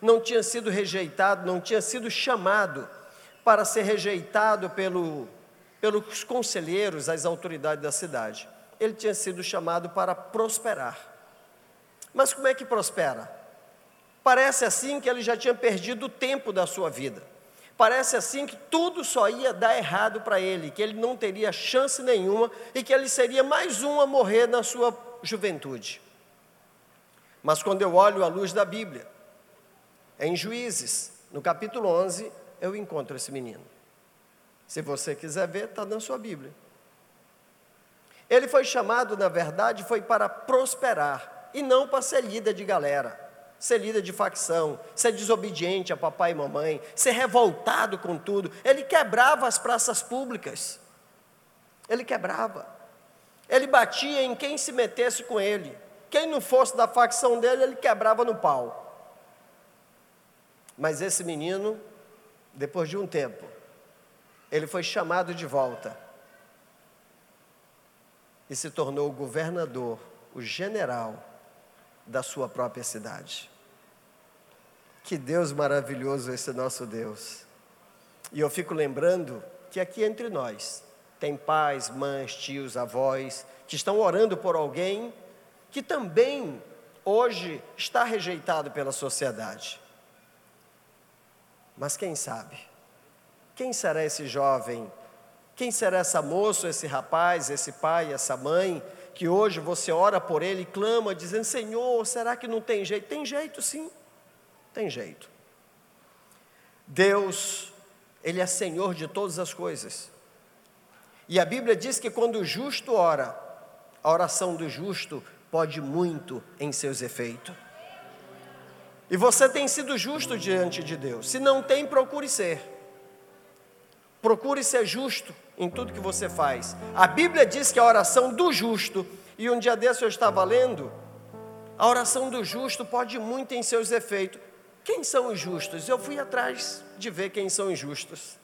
não tinha sido rejeitado, não tinha sido chamado para ser rejeitado pelo, pelos conselheiros, as autoridades da cidade. Ele tinha sido chamado para prosperar. Mas como é que prospera? Parece assim que ele já tinha perdido o tempo da sua vida. Parece assim que tudo só ia dar errado para ele, que ele não teria chance nenhuma e que ele seria mais um a morrer na sua juventude. Mas quando eu olho à luz da Bíblia, em Juízes, no capítulo 11, eu encontro esse menino. Se você quiser ver, está na sua Bíblia. Ele foi chamado, na verdade, foi para prosperar e não para ser líder de galera, ser líder de facção, ser desobediente a papai e mamãe, ser revoltado com tudo. Ele quebrava as praças públicas. Ele quebrava. Ele batia em quem se metesse com ele. Quem não fosse da facção dele, ele quebrava no pau. Mas esse menino, depois de um tempo, ele foi chamado de volta e se tornou o governador, o general da sua própria cidade. Que Deus maravilhoso esse nosso Deus. E eu fico lembrando que aqui entre nós tem pais, mães, tios, avós que estão orando por alguém que também hoje está rejeitado pela sociedade. Mas quem sabe? Quem será esse jovem? Quem será essa moça, esse rapaz, esse pai, essa mãe, que hoje você ora por ele e clama, dizendo: Senhor, será que não tem jeito? Tem jeito sim, tem jeito. Deus, Ele é Senhor de todas as coisas. E a Bíblia diz que quando o justo ora, a oração do justo pode muito em seus efeitos. E você tem sido justo diante de Deus. Se não tem, procure ser. Procure ser justo em tudo que você faz. A Bíblia diz que a oração do justo, e um dia desse eu estava lendo, a oração do justo pode muito em seus efeitos. Quem são os justos? Eu fui atrás de ver quem são os justos.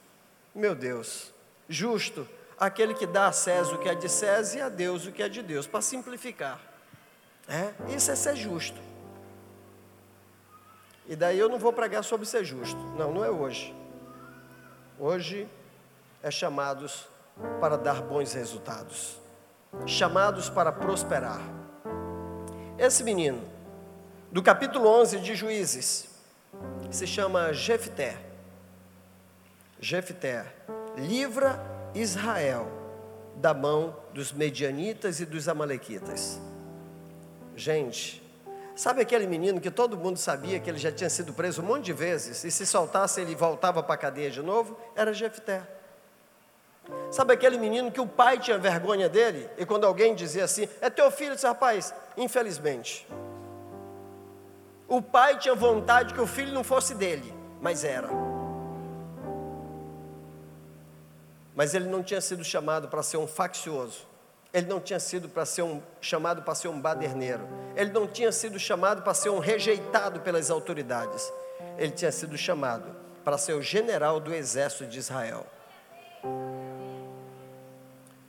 Meu Deus, justo, aquele que dá a César o que é de César e a Deus o que é de Deus, para simplificar. É, isso é ser justo. E daí eu não vou pregar sobre ser justo. Não, não é hoje. Hoje é chamados para dar bons resultados. Chamados para prosperar. Esse menino, do capítulo 11 de Juízes, se chama Jefté. Jefté livra Israel da mão dos medianitas e dos amalequitas. Gente, sabe aquele menino que todo mundo sabia que ele já tinha sido preso um monte de vezes e se soltasse ele voltava para a cadeia de novo? Era Jefté. Sabe aquele menino que o pai tinha vergonha dele e quando alguém dizia assim, é teu filho, disse, rapaz, infelizmente. O pai tinha vontade que o filho não fosse dele, mas era. Mas ele não tinha sido chamado para ser um faccioso. Ele não tinha sido para ser um, chamado para ser um baderneiro. Ele não tinha sido chamado para ser um rejeitado pelas autoridades. Ele tinha sido chamado para ser o general do exército de Israel.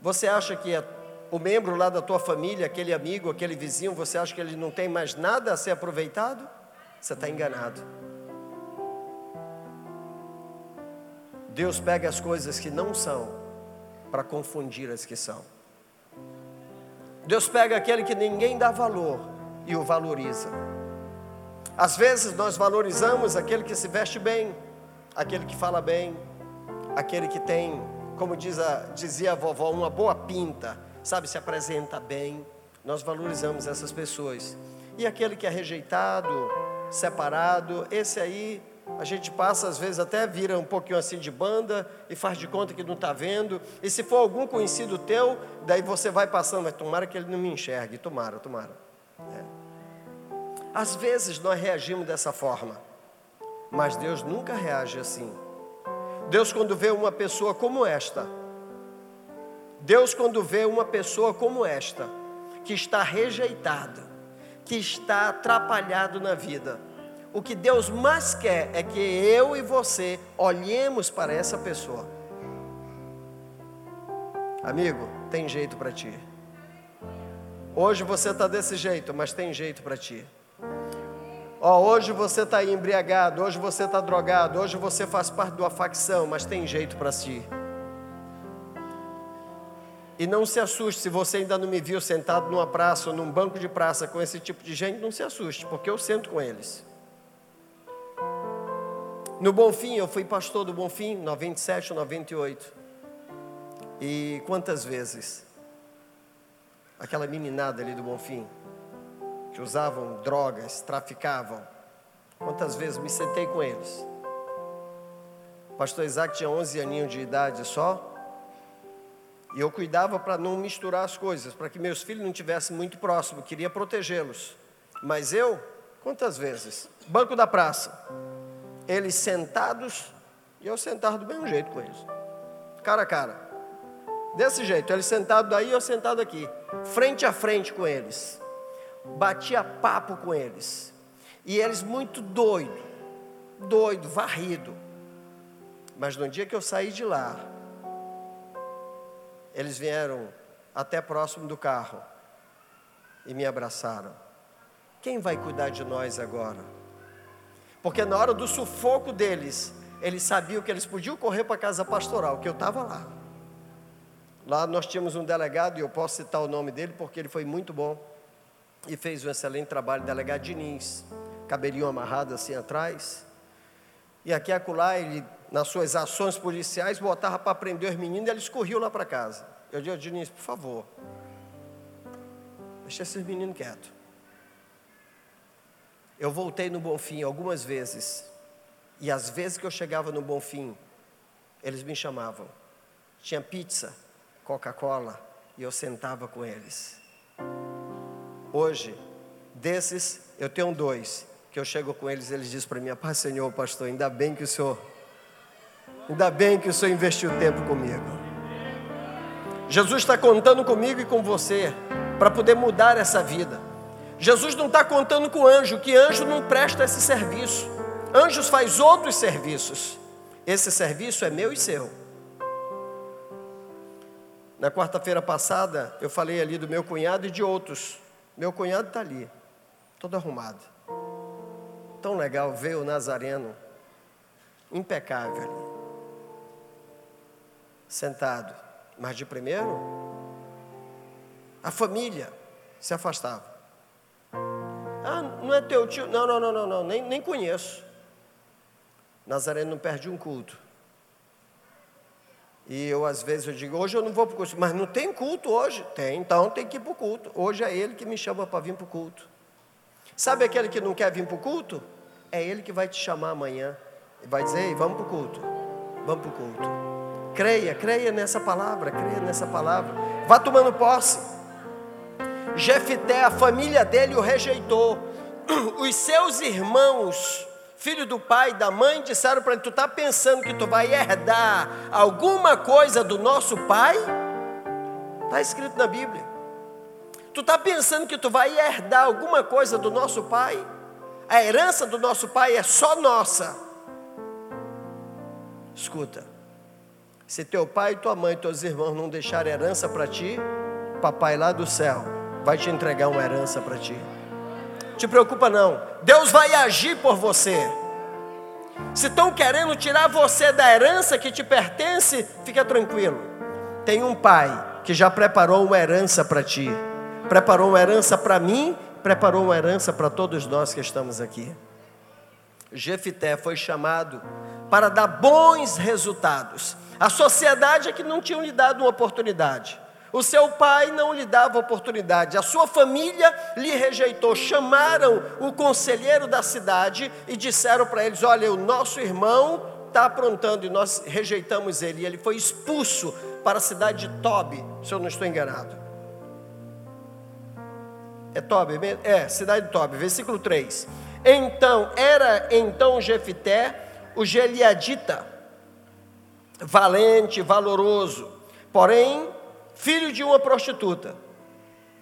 Você acha que é o membro lá da tua família, aquele amigo, aquele vizinho, você acha que ele não tem mais nada a ser aproveitado? Você está enganado. Deus pega as coisas que não são para confundir as que são. Deus pega aquele que ninguém dá valor e o valoriza. Às vezes nós valorizamos aquele que se veste bem, aquele que fala bem, aquele que tem, como diz a, dizia a vovó, uma boa pinta, sabe, se apresenta bem. Nós valorizamos essas pessoas. E aquele que é rejeitado, separado, esse aí a gente passa, às vezes, até vira um pouquinho assim de banda e faz de conta que não está vendo. E se for algum conhecido teu, daí você vai passando, mas tomara que ele não me enxergue. Tomara, tomara. É. Às vezes nós reagimos dessa forma, mas Deus nunca reage assim. Deus, quando vê uma pessoa como esta, Deus, quando vê uma pessoa como esta, que está rejeitada, que está atrapalhado na vida, o que Deus mais quer é que eu e você olhemos para essa pessoa. Amigo, tem jeito para ti. Hoje você está desse jeito, mas tem jeito para ti. Ó, hoje você está embriagado, hoje você está drogado, hoje você faz parte de uma facção, mas tem jeito para si. E não se assuste se você ainda não me viu sentado numa praça ou num banco de praça com esse tipo de gente, não se assuste, porque eu sento com eles. No Bonfim, eu fui pastor do Bonfim, 97 ou 98. E quantas vezes aquela meninada ali do Bonfim que usavam drogas, traficavam. Quantas vezes me sentei com eles? O pastor Isaac tinha 11 aninhos de idade só. E eu cuidava para não misturar as coisas, para que meus filhos não estivessem muito próximos, queria protegê-los. Mas eu, quantas vezes? Banco da praça. Eles sentados e eu sentado do mesmo jeito com eles. Cara a cara. Desse jeito, eles sentados daí e eu sentado aqui. Frente a frente com eles batia papo com eles. E eles muito doido, doido, varrido. Mas no dia que eu saí de lá, eles vieram até próximo do carro e me abraçaram. Quem vai cuidar de nós agora? Porque na hora do sufoco deles, eles sabiam que eles podiam correr para a casa pastoral, que eu estava lá. Lá nós tínhamos um delegado, e eu posso citar o nome dele porque ele foi muito bom e fez um excelente trabalho, delegado Diniz, cabelinho amarrado assim atrás. E aqui e acolá, ele, nas suas ações policiais, botava para prender os meninos e eles corriam lá para casa. Eu disse, Diniz, por favor, deixa esses meninos quietos. Eu voltei no Bonfim algumas vezes, e às vezes que eu chegava no Bonfim, eles me chamavam. Tinha pizza, Coca-Cola, e eu sentava com eles. Hoje, desses, eu tenho dois, que eu chego com eles, eles dizem para mim, Pai Senhor, pastor, ainda bem que o Senhor, ainda bem que o Senhor investiu tempo comigo. Jesus está contando comigo e com você, para poder mudar essa vida. Jesus não está contando com anjo, que anjo não presta esse serviço. Anjos faz outros serviços. Esse serviço é meu e seu. Na quarta-feira passada, eu falei ali do meu cunhado e de outros meu cunhado está ali, todo arrumado. Tão legal ver o Nazareno, impecável ali, sentado. Mas de primeiro, a família se afastava. Ah, não é teu tio? Não, não, não, não, não. Nem, nem conheço. Nazareno não perde um culto. E eu, às vezes, eu digo, hoje eu não vou para o culto. Mas não tem culto hoje? Tem, então tem que ir para o culto. Hoje é ele que me chama para vir para o culto. Sabe aquele que não quer vir para o culto? É ele que vai te chamar amanhã. E vai dizer, Ei, vamos para o culto. Vamos para o culto. Creia, creia nessa palavra, creia nessa palavra. Vá tomando posse. Jefité, a família dele o rejeitou. Os seus irmãos filho do pai e da mãe disseram para ele: Tu está pensando que tu vai herdar alguma coisa do nosso pai? Está escrito na Bíblia. Tu está pensando que tu vai herdar alguma coisa do nosso pai? A herança do nosso pai é só nossa. Escuta, se teu pai, tua mãe e teus irmãos não deixarem herança para ti, papai lá do céu vai te entregar uma herança para ti. Te preocupa não. Deus vai agir por você. Se estão querendo tirar você da herança que te pertence, fica tranquilo. Tem um pai que já preparou uma herança para ti. Preparou uma herança para mim, preparou uma herança para todos nós que estamos aqui. Jefité foi chamado para dar bons resultados. A sociedade é que não tinha lhe dado uma oportunidade. O seu pai não lhe dava oportunidade, a sua família lhe rejeitou. Chamaram o conselheiro da cidade e disseram para eles: Olha, o nosso irmão está aprontando e nós rejeitamos ele. E ele foi expulso para a cidade de Tobi, se eu não estou enganado. É Tobi? É, cidade de Tobi, versículo 3. Então, era então Jefité, o Geliadita, valente, valoroso, porém filho de uma prostituta.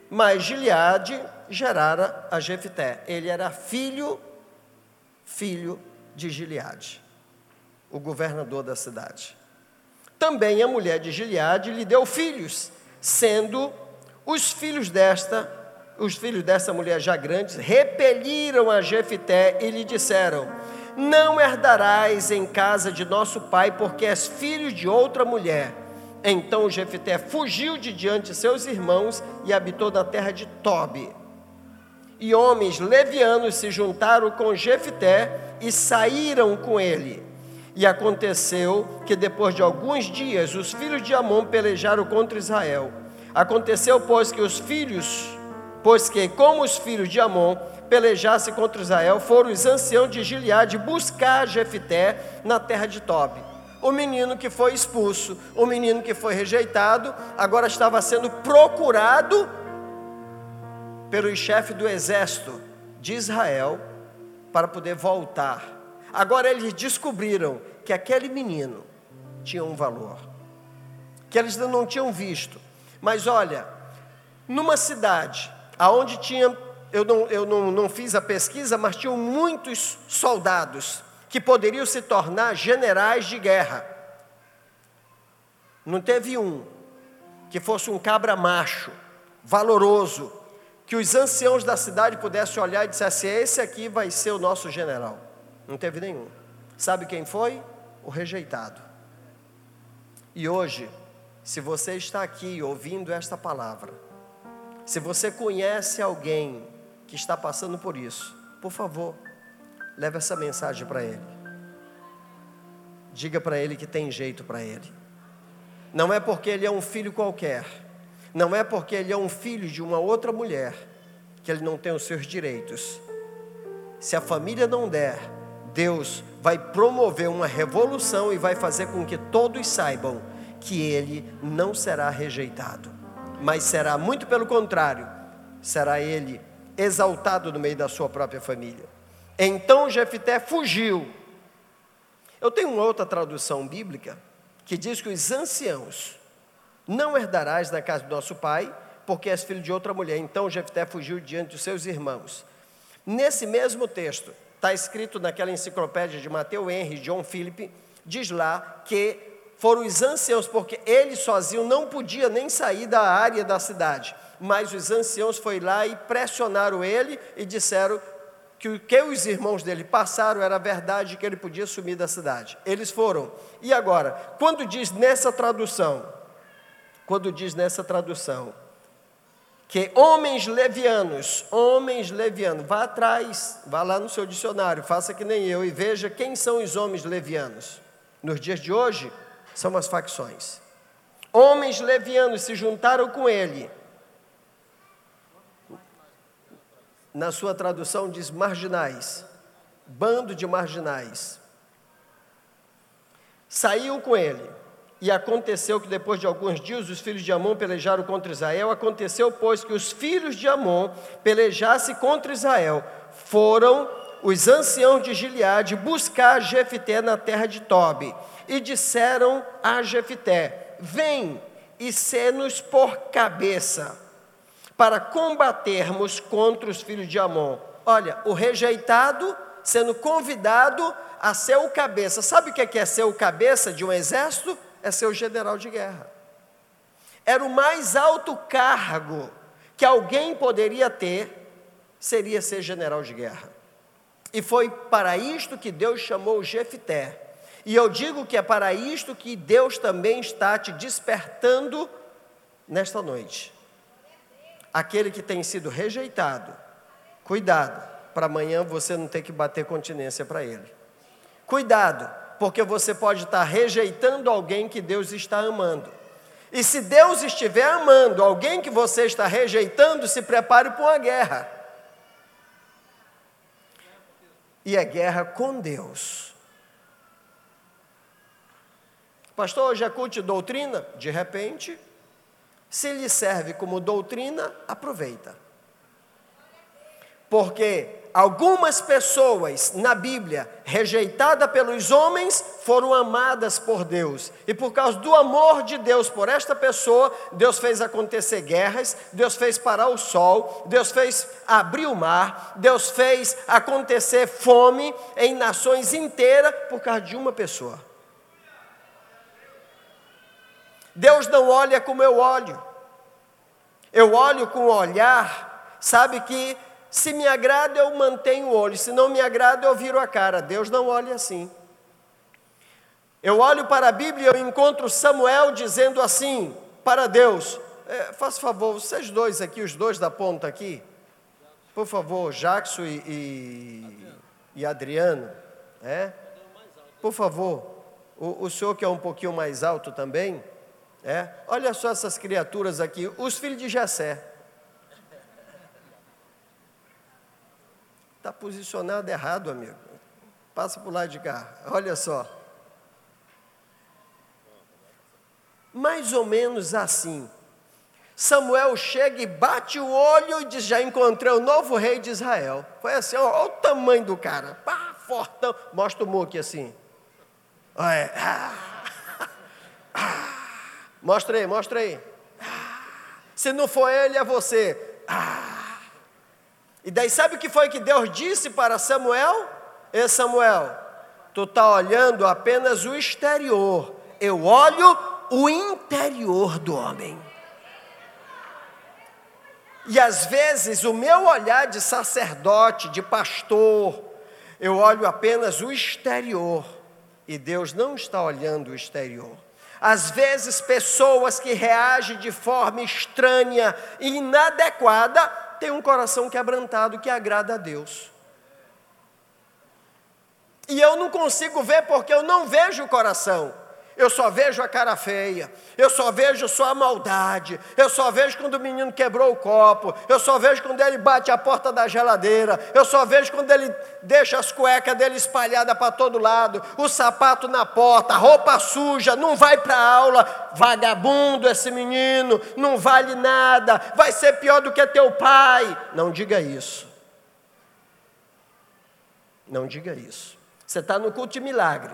Mas Gileade gerara a Jefité. Ele era filho, filho de Gileade, o governador da cidade. Também a mulher de Gileade lhe deu filhos, sendo os filhos desta os filhos dessa mulher já grandes, repeliram a Jefité e lhe disseram: Não herdarás em casa de nosso pai, porque és filho de outra mulher. Então Jefité fugiu de diante de seus irmãos e habitou na terra de Tobi. E homens levianos se juntaram com Jefité e saíram com ele. E aconteceu que depois de alguns dias os filhos de Amon pelejaram contra Israel. Aconteceu, pois, que os filhos, pois que como os filhos de Amon pelejassem contra Israel, foram os anciãos de Gileade buscar Jefité na terra de Tobi. O menino que foi expulso, o menino que foi rejeitado, agora estava sendo procurado pelo chefe do exército de Israel para poder voltar Agora eles descobriram que aquele menino tinha um valor, que eles não tinham visto. Mas olha, numa cidade aonde tinha, eu, não, eu não, não fiz a pesquisa, mas tinham muitos soldados que poderiam se tornar generais de guerra. Não teve um que fosse um cabra macho, valoroso, que os anciãos da cidade pudessem olhar e dissessem: Esse aqui vai ser o nosso general. Não teve nenhum. Sabe quem foi? O rejeitado. E hoje, se você está aqui ouvindo esta palavra, se você conhece alguém que está passando por isso, por favor, leve essa mensagem para ele. Diga para ele que tem jeito para ele. Não é porque ele é um filho qualquer, não é porque ele é um filho de uma outra mulher que ele não tem os seus direitos. Se a família não der, Deus vai promover uma revolução e vai fazer com que todos saibam que ele não será rejeitado, mas será muito pelo contrário, será ele exaltado no meio da sua própria família. Então Jefté fugiu. Eu tenho uma outra tradução bíblica que diz que os anciãos não herdarás da casa do nosso pai, porque és filho de outra mulher. Então Jefté fugiu diante dos seus irmãos. Nesse mesmo texto, está escrito naquela enciclopédia de Mateus Henry, John Philip, diz lá que foram os anciãos, porque ele sozinho não podia nem sair da área da cidade, mas os anciãos foram lá e pressionaram ele e disseram que o que os irmãos dele passaram era verdade, que ele podia sumir da cidade. Eles foram. E agora, quando diz nessa tradução, quando diz nessa tradução, que homens levianos, homens levianos, vá atrás, vá lá no seu dicionário, faça que nem eu e veja quem são os homens levianos. Nos dias de hoje, são as facções. Homens levianos se juntaram com ele. Na sua tradução diz marginais, bando de marginais. Saiu com ele e aconteceu que depois de alguns dias os filhos de Amon pelejaram contra Israel. Aconteceu, pois, que os filhos de Amon pelejassem contra Israel. Foram os anciãos de Gileade buscar Jefité na terra de Tobi. E disseram a Jefité: Vem e sê-nos por cabeça, para combatermos contra os filhos de Amon. Olha, o rejeitado sendo convidado a ser o cabeça. Sabe o que é, é ser o cabeça de um exército? é ser o general de guerra. Era o mais alto cargo que alguém poderia ter, seria ser general de guerra. E foi para isto que Deus chamou Jefté. E eu digo que é para isto que Deus também está te despertando nesta noite. Aquele que tem sido rejeitado, cuidado, para amanhã você não ter que bater continência para ele. Cuidado, porque você pode estar rejeitando alguém que Deus está amando. E se Deus estiver amando alguém que você está rejeitando, se prepare para uma guerra. E é guerra com Deus. Pastor, hoje é culto de doutrina? De repente, se lhe serve como doutrina, aproveita. Porque algumas pessoas na Bíblia, rejeitadas pelos homens, foram amadas por Deus. E por causa do amor de Deus por esta pessoa, Deus fez acontecer guerras, Deus fez parar o sol, Deus fez abrir o mar, Deus fez acontecer fome em nações inteiras por causa de uma pessoa. Deus não olha como eu olho. Eu olho com o olhar sabe que se me agrada eu mantenho o olho, se não me agrada eu viro a cara. Deus não olha assim. Eu olho para a Bíblia e eu encontro Samuel dizendo assim para Deus: é, faça favor, vocês dois aqui, os dois da ponta aqui, por favor, Jackson e, e, e Adriano, é? Por favor, o, o senhor que é um pouquinho mais alto também, é? Olha só essas criaturas aqui, os filhos de Jessé. Está posicionado errado, amigo. Passa para o lado de cá. Olha só. Mais ou menos assim. Samuel chega e bate o olho e diz: Já encontrei o novo rei de Israel. Foi assim: olha o tamanho do cara. Pá, fortão. Mostra o muque assim. Olha. Ah, ah. Mostra aí, mostra aí. Se não for ele, é você. E daí sabe o que foi que Deus disse para Samuel? E Samuel, tu está olhando apenas o exterior, eu olho o interior do homem. E às vezes o meu olhar de sacerdote, de pastor, eu olho apenas o exterior, e Deus não está olhando o exterior. Às vezes, pessoas que reagem de forma estranha e inadequada tem um coração quebrantado que agrada a Deus. E eu não consigo ver porque eu não vejo o coração. Eu só vejo a cara feia, eu só vejo só a maldade, eu só vejo quando o menino quebrou o copo, eu só vejo quando ele bate a porta da geladeira, eu só vejo quando ele deixa as cuecas dele espalhadas para todo lado, o sapato na porta, roupa suja, não vai para aula, vagabundo esse menino, não vale nada, vai ser pior do que teu pai. Não diga isso. Não diga isso. Você está no culto de milagre.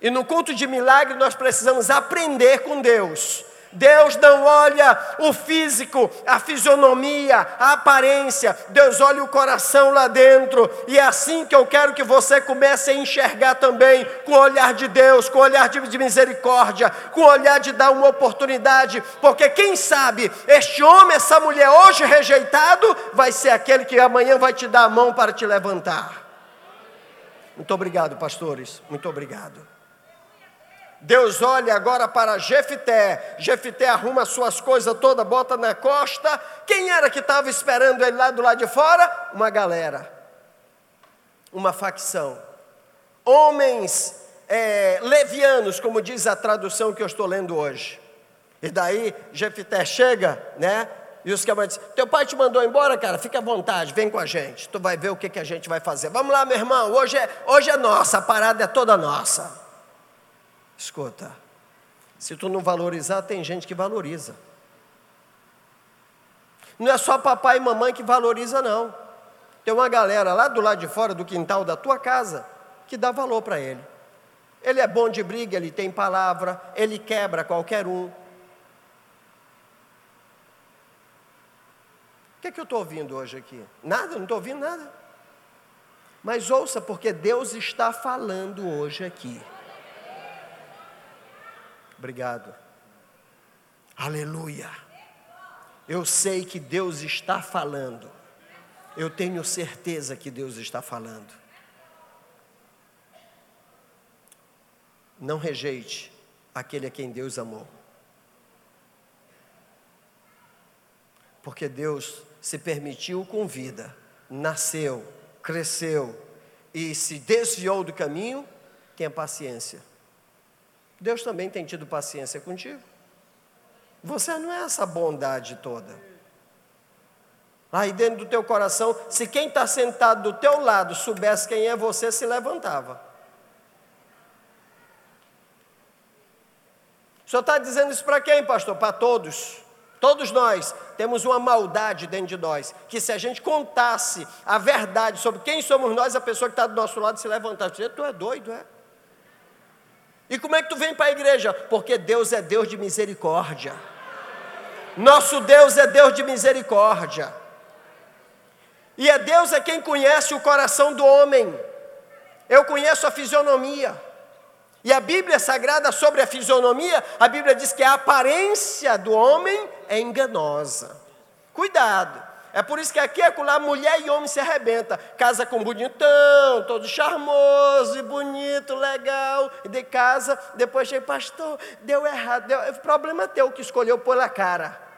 E no culto de milagre nós precisamos aprender com Deus. Deus não olha o físico, a fisionomia, a aparência, Deus olha o coração lá dentro, e é assim que eu quero que você comece a enxergar também, com o olhar de Deus, com o olhar de misericórdia, com o olhar de dar uma oportunidade, porque quem sabe este homem, essa mulher hoje rejeitado, vai ser aquele que amanhã vai te dar a mão para te levantar. Muito obrigado, pastores, muito obrigado. Deus olha agora para Jefité. Jefité arruma suas coisas todas, bota na costa. Quem era que estava esperando ele lá do lado de fora? Uma galera, uma facção. Homens é, levianos, como diz a tradução que eu estou lendo hoje. E daí Jefité chega, né? E os caras dizem: Teu pai te mandou embora, cara, fica à vontade, vem com a gente. Tu vai ver o que, que a gente vai fazer. Vamos lá, meu irmão, hoje é, hoje é nossa, a parada é toda nossa. Escuta, se tu não valorizar, tem gente que valoriza. Não é só papai e mamãe que valoriza, não. Tem uma galera lá do lado de fora do quintal da tua casa que dá valor para ele. Ele é bom de briga, ele tem palavra, ele quebra qualquer um. O que é que eu estou ouvindo hoje aqui? Nada, não estou ouvindo nada. Mas ouça, porque Deus está falando hoje aqui. Obrigado. Aleluia. Eu sei que Deus está falando. Eu tenho certeza que Deus está falando. Não rejeite aquele a quem Deus amou. Porque Deus se permitiu com vida, nasceu, cresceu e se desviou do caminho, tenha paciência. Deus também tem tido paciência contigo. Você não é essa bondade toda. Aí dentro do teu coração, se quem está sentado do teu lado soubesse quem é você, se levantava. O senhor está dizendo isso para quem, pastor? Para todos. Todos nós temos uma maldade dentro de nós, que se a gente contasse a verdade sobre quem somos nós, a pessoa que está do nosso lado se levantasse. Tu é doido, é? E como é que tu vem para a igreja? Porque Deus é Deus de misericórdia. Nosso Deus é Deus de misericórdia. E é Deus é quem conhece o coração do homem. Eu conheço a fisionomia. E a Bíblia Sagrada sobre a fisionomia, a Bíblia diz que a aparência do homem é enganosa. Cuidado. É por isso que aqui é lá mulher e homem se arrebenta. Casa com bonitão, todo charmoso e bonito, legal. De casa, depois chega, pastor, deu errado. Deu, é problema teu que escolheu pôr a cara.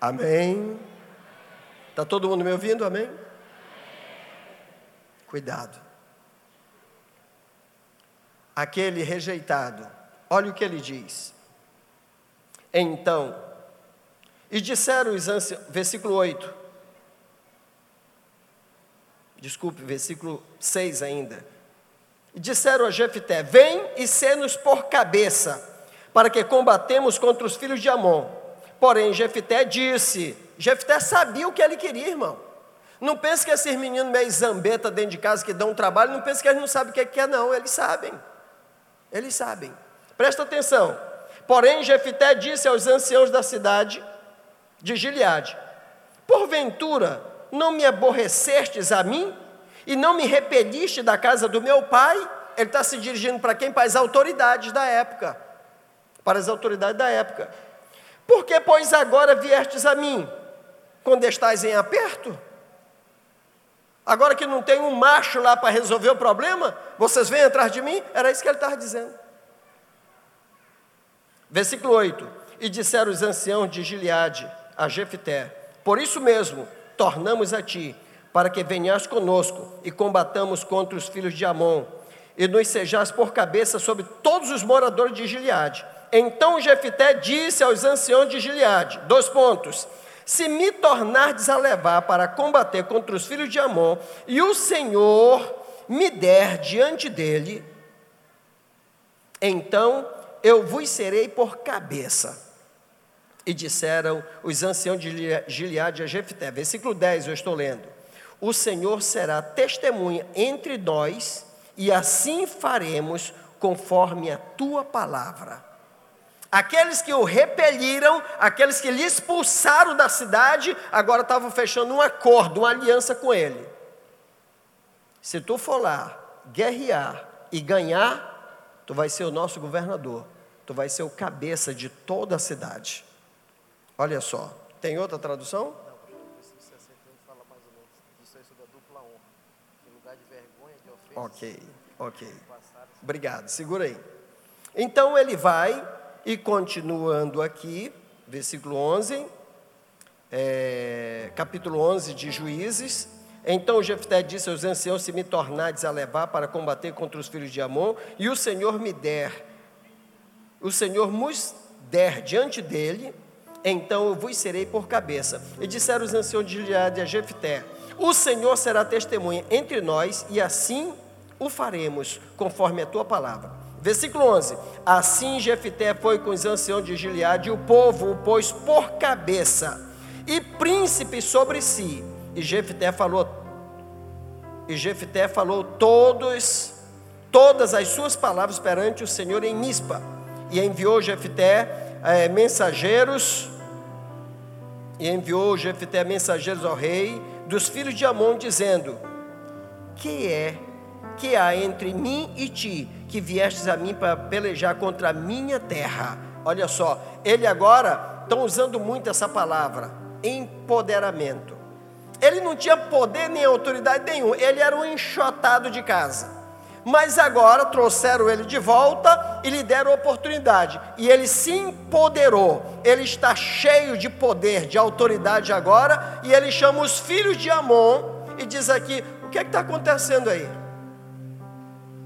Amém. Está todo mundo me ouvindo? Amém? Cuidado. Aquele rejeitado, olha o que ele diz. Então, e disseram os anciãos, versículo 8. Desculpe, versículo 6 ainda. E disseram a Jefté: Vem e sê-nos por cabeça, para que combatemos contra os filhos de Amon. Porém, Jefté disse: Jefté sabia o que ele queria, irmão. Não pense que esses meninos meio zambeta dentro de casa que dão trabalho, não pense que eles não sabem o que é, que é não, eles sabem. Eles sabem. Presta atenção. Porém, Jefté disse aos anciãos da cidade de Gileade: Porventura, não me aborrecestes a mim e não me repeliste da casa do meu pai? Ele está se dirigindo para quem? Para as autoridades da época. Para as autoridades da época. Por que, pois, agora viestes a mim, quando estás em aperto? Agora que não tem um macho lá para resolver o problema, vocês vêm atrás de mim? Era isso que ele estava dizendo. Versículo 8: E disseram os anciãos de Gileade a Jefté: Por isso mesmo, tornamos a ti, para que venhas conosco e combatamos contra os filhos de Amon, e nos sejais por cabeça sobre todos os moradores de Gileade então Jefité disse aos anciãos de Gileade, dois pontos, se me tornardes a levar para combater contra os filhos de Amon, e o Senhor me der diante dele, então eu vos serei por cabeça. E disseram os anciãos de Gileade a Jefté, versículo 10, eu estou lendo, o Senhor será testemunha entre nós, e assim faremos conforme a tua palavra. Aqueles que o repeliram, aqueles que lhe expulsaram da cidade, agora estavam fechando um acordo, uma aliança com ele. Se tu for lá guerrear e ganhar, tu vai ser o nosso governador, tu vai ser o cabeça de toda a cidade. Olha só, tem outra tradução? Ok, ok. Obrigado, segura aí. Então ele vai e continuando aqui, versículo 11, é, capítulo 11 de Juízes. Então Jefté disse aos anciãos: Se me tornardes a levar para combater contra os filhos de Amon, e o Senhor me der, o Senhor nos der diante dele, então eu vos serei por cabeça. E disseram os anciãos de Gileade a Jefté: O Senhor será testemunha entre nós, e assim o faremos, conforme a tua palavra. Versículo 11: Assim Jefité foi com os anciãos de Gileade, e o povo o pôs por cabeça e príncipe sobre si. E Jefité falou, e Jefité falou todos, todas as suas palavras perante o Senhor em Mispa. E enviou Jefité é, mensageiros, e enviou Jefité mensageiros ao rei dos filhos de Amon, dizendo: Que é que há entre mim e ti, que viestes a mim para pelejar contra a minha terra. Olha só, ele agora estão usando muito essa palavra, empoderamento. Ele não tinha poder nem autoridade nenhum, ele era um enxotado de casa. Mas agora trouxeram ele de volta e lhe deram oportunidade. E ele se empoderou. Ele está cheio de poder, de autoridade agora. E ele chama os filhos de Amon e diz aqui: o que é está acontecendo aí?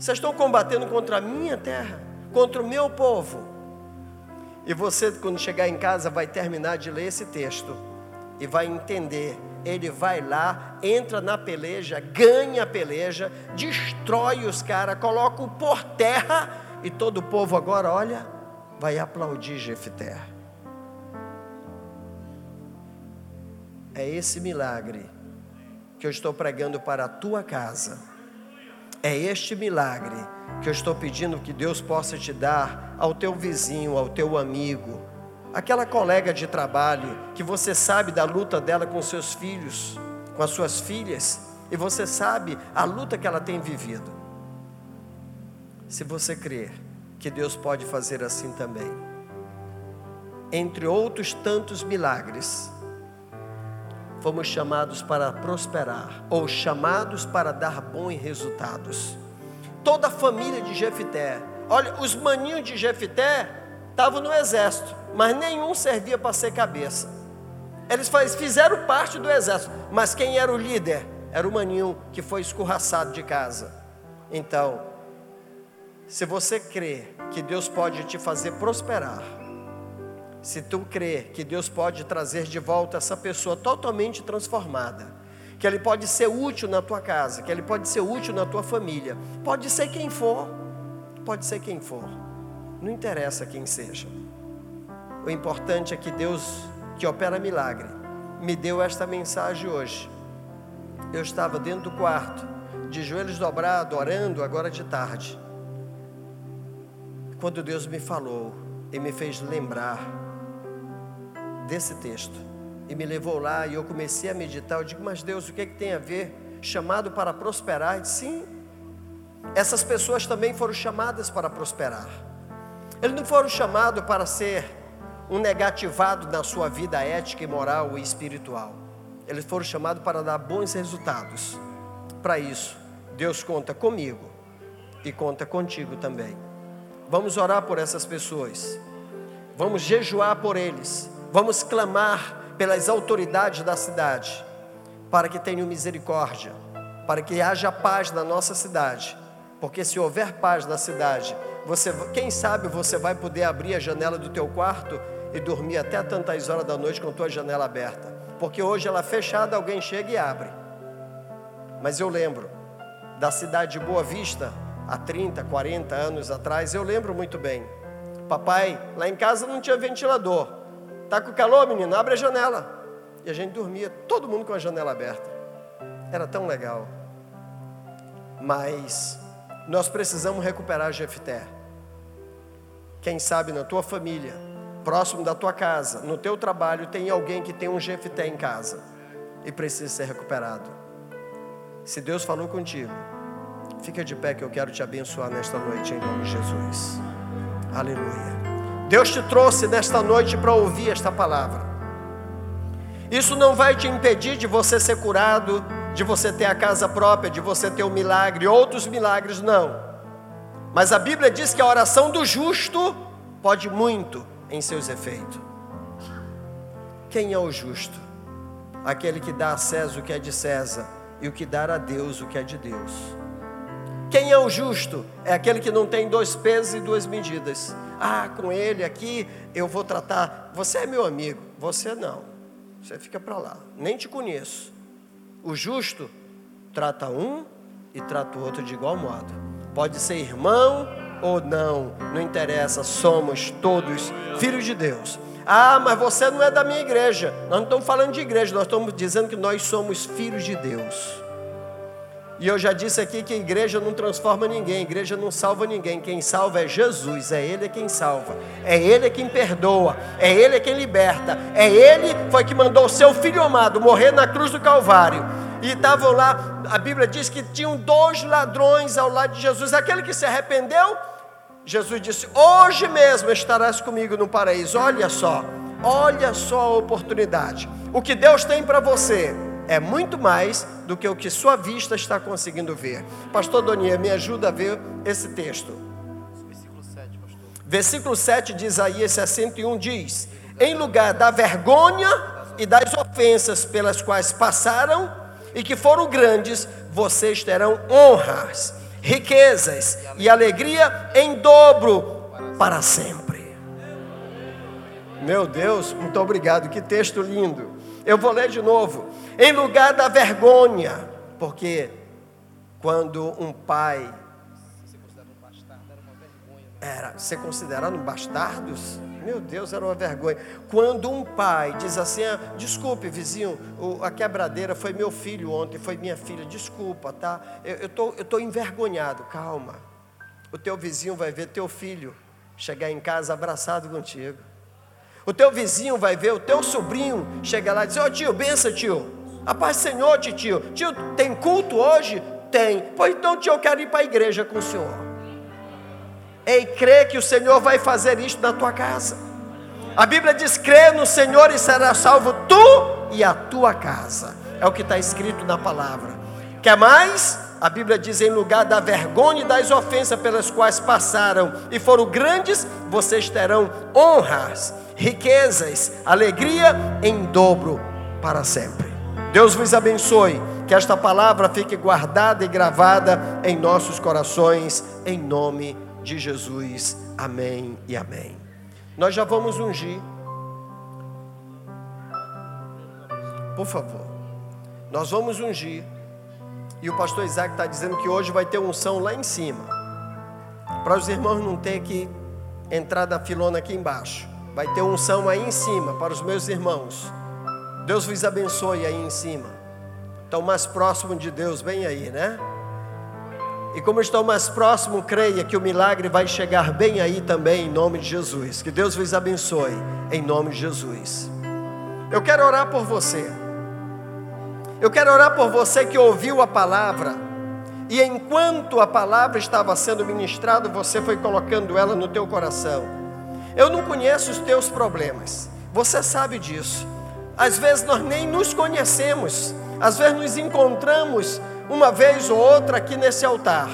Vocês estão combatendo contra a minha terra, contra o meu povo. E você, quando chegar em casa, vai terminar de ler esse texto e vai entender. Ele vai lá, entra na peleja, ganha a peleja, destrói os caras, coloca o por terra e todo o povo agora, olha, vai aplaudir Jefté. É esse milagre que eu estou pregando para a tua casa é este milagre que eu estou pedindo que Deus possa te dar ao teu vizinho, ao teu amigo, aquela colega de trabalho que você sabe da luta dela com seus filhos, com as suas filhas, e você sabe a luta que ela tem vivido. Se você crer que Deus pode fazer assim também, entre outros tantos milagres, fomos chamados para prosperar, ou chamados para dar bons resultados. Toda a família de Jefité, olha, os maninhos de Jefité estavam no exército, mas nenhum servia para ser cabeça. Eles fizeram parte do exército, mas quem era o líder? Era o maninho que foi escorraçado de casa. Então, se você crê que Deus pode te fazer prosperar, se tu crer que Deus pode trazer de volta essa pessoa totalmente transformada, que ele pode ser útil na tua casa, que ele pode ser útil na tua família, pode ser quem for, pode ser quem for, não interessa quem seja. O importante é que Deus, que opera milagre, me deu esta mensagem hoje. Eu estava dentro do quarto, de joelhos dobrados, orando, agora de tarde. Quando Deus me falou e me fez lembrar desse texto. E me levou lá e eu comecei a meditar. Eu digo, mas Deus, o que, é que tem a ver? Chamado para prosperar? disse, sim, essas pessoas também foram chamadas para prosperar. Eles não foram chamados para ser um negativado na sua vida ética e moral e espiritual. Eles foram chamados para dar bons resultados. Para isso, Deus conta comigo e conta contigo também. Vamos orar por essas pessoas. Vamos jejuar por eles. Vamos clamar pelas autoridades da cidade, para que tenham misericórdia, para que haja paz na nossa cidade. Porque se houver paz na cidade, você, quem sabe você vai poder abrir a janela do teu quarto e dormir até tantas horas da noite com a tua janela aberta. Porque hoje ela é fechada, alguém chega e abre. Mas eu lembro da cidade de Boa Vista, há 30, 40 anos atrás, eu lembro muito bem. Papai, lá em casa não tinha ventilador. Tá com calor, menino? Abre a janela. E a gente dormia, todo mundo com a janela aberta. Era tão legal. Mas nós precisamos recuperar Jefté. Quem sabe na tua família, próximo da tua casa, no teu trabalho, tem alguém que tem um Jefté em casa e precisa ser recuperado. Se Deus falou contigo, fica de pé que eu quero te abençoar nesta noite em nome de Jesus. Aleluia. Deus te trouxe nesta noite para ouvir esta palavra. Isso não vai te impedir de você ser curado, de você ter a casa própria, de você ter um milagre, outros milagres, não. Mas a Bíblia diz que a oração do justo pode muito em seus efeitos. Quem é o justo? Aquele que dá a César o que é de César e o que dá a Deus o que é de Deus. Quem é o justo? É aquele que não tem dois pesos e duas medidas. Ah, com ele aqui eu vou tratar. Você é meu amigo. Você não. Você fica para lá. Nem te conheço. O justo trata um e trata o outro de igual modo. Pode ser irmão ou não, não interessa, somos todos filhos de Deus. Ah, mas você não é da minha igreja. Nós não estamos falando de igreja, nós estamos dizendo que nós somos filhos de Deus. E eu já disse aqui que a igreja não transforma ninguém, a igreja não salva ninguém. Quem salva é Jesus, é Ele quem salva, é Ele quem perdoa, é Ele quem liberta, é Ele foi que mandou o seu filho amado morrer na cruz do Calvário. E estavam lá, a Bíblia diz que tinham dois ladrões ao lado de Jesus. Aquele que se arrependeu, Jesus disse: Hoje mesmo estarás comigo no paraíso. Olha só, olha só a oportunidade. O que Deus tem para você é muito mais do que o que sua vista está conseguindo ver. Pastor Donier, me ajuda a ver esse texto. Versículo 7, pastor. Versículo 7 de Isaías 61 diz: Em lugar da vergonha e das ofensas pelas quais passaram e que foram grandes, vocês terão honras, riquezas e alegria em dobro para sempre. Meu Deus, muito obrigado, que texto lindo. Eu vou ler de novo em lugar da vergonha, porque quando um pai era ser considerado um bastardo, meu Deus, era uma vergonha. Quando um pai diz assim: ah, desculpe, vizinho, a quebradeira foi meu filho ontem, foi minha filha, desculpa, tá? Eu estou eu tô envergonhado, calma. O teu vizinho vai ver teu filho chegar em casa abraçado contigo. O teu vizinho vai ver o teu sobrinho chegar lá e dizer: Ô oh, tio, benção, tio. A paz Senhor, tio. Tio, tem culto hoje? Tem. Pois então, tio, eu quero ir para a igreja com o senhor. Ei, crê que o Senhor vai fazer isto na tua casa. A Bíblia diz: crê no Senhor e será salvo tu e a tua casa. É o que está escrito na palavra. Quer mais? A Bíblia diz: em lugar da vergonha e das ofensas pelas quais passaram e foram grandes, vocês terão honras, riquezas, alegria em dobro para sempre. Deus vos abençoe. Que esta palavra fique guardada e gravada em nossos corações, em nome de Jesus. Amém e amém. Nós já vamos ungir. Por favor. Nós vamos ungir. E o pastor Isaac está dizendo que hoje vai ter unção lá em cima. Para os irmãos não ter que entrar da filona aqui embaixo. Vai ter unção aí em cima para os meus irmãos. Deus vos abençoe aí em cima. Estão mais próximo de Deus, bem aí, né? E como estou mais próximo, creia que o milagre vai chegar bem aí também, em nome de Jesus. Que Deus vos abençoe, em nome de Jesus. Eu quero orar por você. Eu quero orar por você que ouviu a palavra. E enquanto a palavra estava sendo ministrada, você foi colocando ela no teu coração. Eu não conheço os teus problemas. Você sabe disso. Às vezes nós nem nos conhecemos. Às vezes nos encontramos uma vez ou outra aqui nesse altar.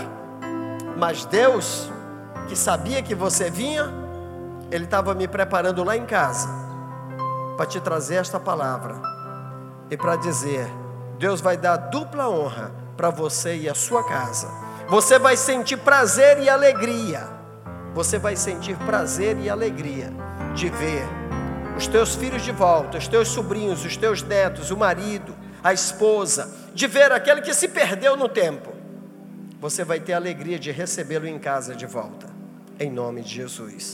Mas Deus, que sabia que você vinha, Ele estava me preparando lá em casa para te trazer esta palavra e para dizer: Deus vai dar dupla honra para você e a sua casa. Você vai sentir prazer e alegria. Você vai sentir prazer e alegria de ver os teus filhos de volta, os teus sobrinhos, os teus netos, o marido, a esposa, de ver aquele que se perdeu no tempo. Você vai ter a alegria de recebê-lo em casa de volta, em nome de Jesus.